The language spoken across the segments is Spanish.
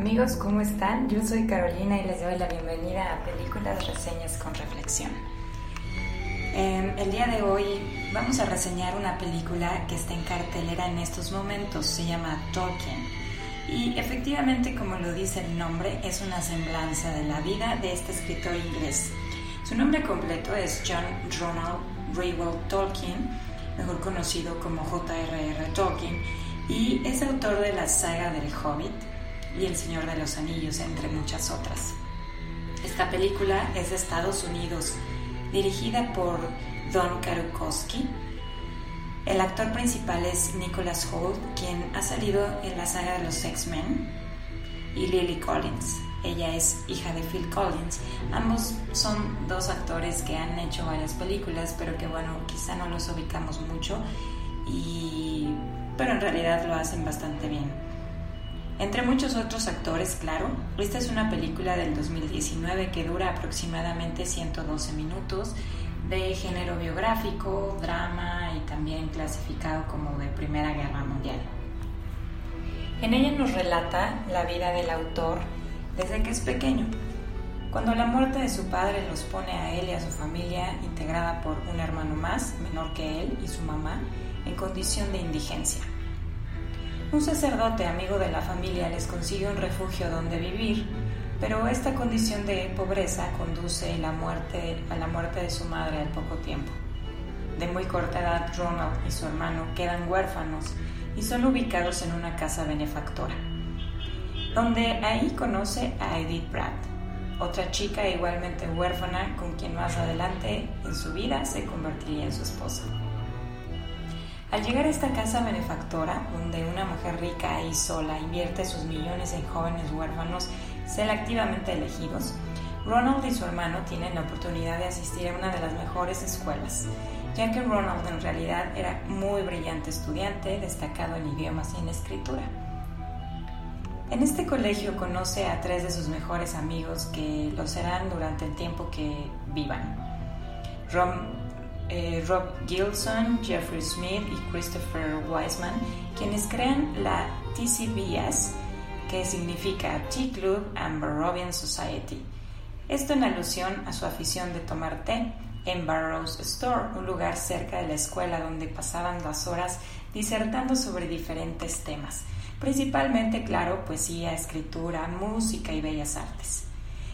Amigos, ¿cómo están? Yo soy Carolina y les doy la bienvenida a Películas Reseñas con Reflexión. Em, el día de hoy vamos a reseñar una película que está en cartelera en estos momentos, se llama Tolkien. Y efectivamente, como lo dice el nombre, es una semblanza de la vida de este escritor inglés. Su nombre completo es John Ronald Reuel Tolkien, mejor conocido como J.R.R. Tolkien, y es autor de la saga del Hobbit, y El Señor de los Anillos, entre muchas otras. Esta película es de Estados Unidos, dirigida por Don Karukowski. El actor principal es Nicholas Holt, quien ha salido en la saga de los X-Men, y Lily Collins. Ella es hija de Phil Collins. Ambos son dos actores que han hecho varias películas, pero que bueno, quizá no los ubicamos mucho, y... pero en realidad lo hacen bastante bien. Entre muchos otros actores, claro, esta es una película del 2019 que dura aproximadamente 112 minutos, de género biográfico, drama y también clasificado como de Primera Guerra Mundial. En ella nos relata la vida del autor desde que es pequeño, cuando la muerte de su padre los pone a él y a su familia, integrada por un hermano más, menor que él, y su mamá, en condición de indigencia. Un sacerdote amigo de la familia les consigue un refugio donde vivir, pero esta condición de pobreza conduce a la muerte, a la muerte de su madre al poco tiempo. De muy corta edad, Ronald y su hermano quedan huérfanos y son ubicados en una casa benefactora, donde ahí conoce a Edith Pratt, otra chica igualmente huérfana con quien más adelante en su vida se convertiría en su esposa. Al llegar a esta casa benefactora, donde una mujer rica y sola invierte sus millones en jóvenes huérfanos selectivamente elegidos, Ronald y su hermano tienen la oportunidad de asistir a una de las mejores escuelas, ya que Ronald en realidad era muy brillante estudiante, destacado en idiomas y en escritura. En este colegio conoce a tres de sus mejores amigos que lo serán durante el tiempo que vivan. Eh, Rob Gilson, Jeffrey Smith y Christopher Wiseman, quienes crean la TCBS, que significa Tea Club and Barrovian Society. Esto en alusión a su afición de tomar té en Barrows Store, un lugar cerca de la escuela donde pasaban las horas disertando sobre diferentes temas, principalmente, claro, poesía, escritura, música y bellas artes.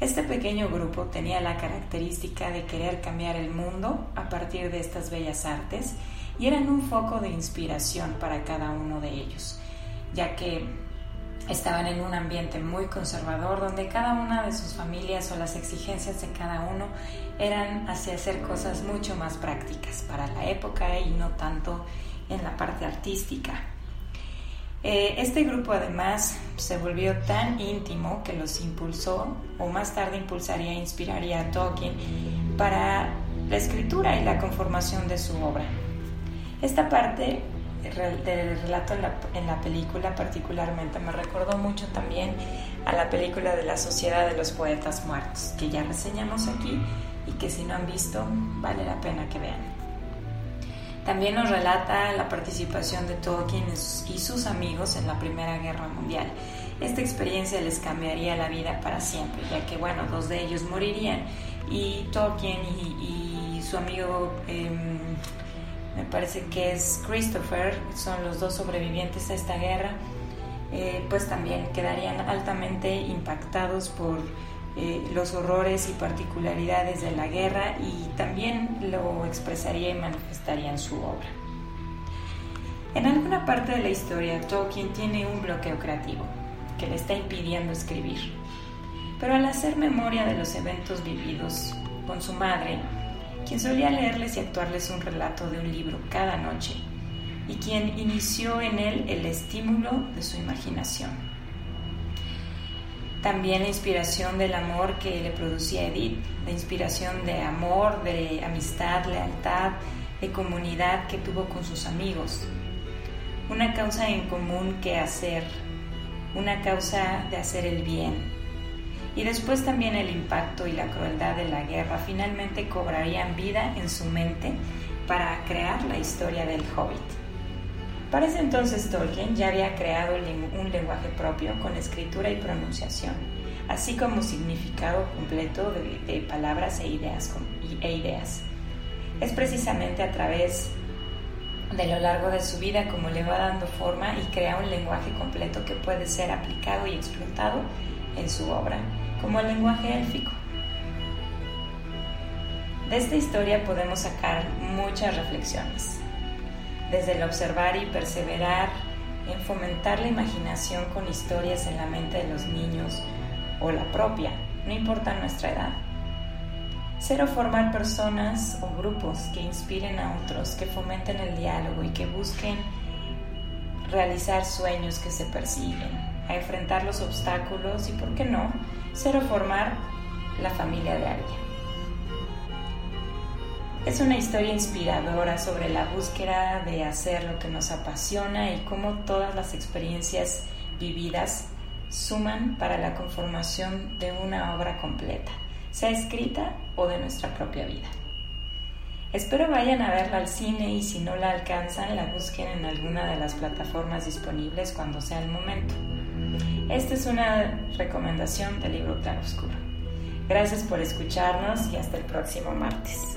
Este pequeño grupo tenía la característica de querer cambiar el mundo a partir de estas bellas artes y eran un foco de inspiración para cada uno de ellos, ya que estaban en un ambiente muy conservador donde cada una de sus familias o las exigencias de cada uno eran hacia hacer cosas mucho más prácticas para la época y no tanto en la parte artística. Eh, este grupo además se volvió tan íntimo que los impulsó o más tarde impulsaría e inspiraría a Tolkien para la escritura y la conformación de su obra. Esta parte del relato en la, en la, película particularmente me recordó mucho también a la película de la Sociedad de los Poetas Muertos, que ya reseñamos aquí y que si no han visto vale la pena que vean. También nos relata la participación de Tolkien y sus amigos en la Primera Guerra Mundial. Esta experiencia les cambiaría la vida para siempre, ya que, bueno, dos de ellos morirían y Tolkien y, su amigo, em, me parece que es Christopher, son los dos sobrevivientes a esta guerra, eh, pues también quedarían altamente impactados por eh, los horrores y particularidades de la guerra y también lo expresaría y manifestaría en su obra. En alguna parte de la historia, Tolkien tiene un bloqueo creativo que le está impidiendo escribir. pero al hacer memoria de los eventos vividos con su madre, quien solía leerles y actuarles un relato de un libro cada noche, y quien inició en él el estímulo de su imaginación. También la inspiración del amor que le producía Edith, la inspiración de amor, de amistad, lealtad, de comunidad que tuvo con sus amigos. Una causa en común que hacer, una causa de hacer el bien. Y después también el impacto y la crueldad de la guerra finalmente cobrarían vida en su mente para crear la historia del hobbit. Para ese entonces Tolkien ya había creado un lenguaje propio con escritura y pronunciación, así como significado completo de, palabras e ideas, e ideas. Es precisamente a través de lo largo de su vida como le va dando forma y crea un lenguaje completo que puede ser aplicado y explotado en su obra, como el lenguaje élfico. De esta historia podemos sacar muchas reflexiones desde el observar y perseverar en fomentar la imaginación con historias en la mente de los niños o la propia, no importa nuestra edad. Ser o formar personas o grupos que inspiren a otros, que fomenten el diálogo y que busquen realizar sueños que se persiguen, a enfrentar los obstáculos y, ¿por qué no?, ser o formar la familia de alguien. Es una historia inspiradora sobre la búsqueda de hacer lo que nos apasiona y cómo todas las experiencias vividas suman para la conformación de una obra completa, sea escrita o de nuestra propia vida. Espero vayan a verla al cine y si no la alcanzan, la busquen en alguna de las plataformas disponibles cuando sea el momento. Esta es una recomendación del libro Claroscuro. Gracias por escucharnos y hasta el próximo martes.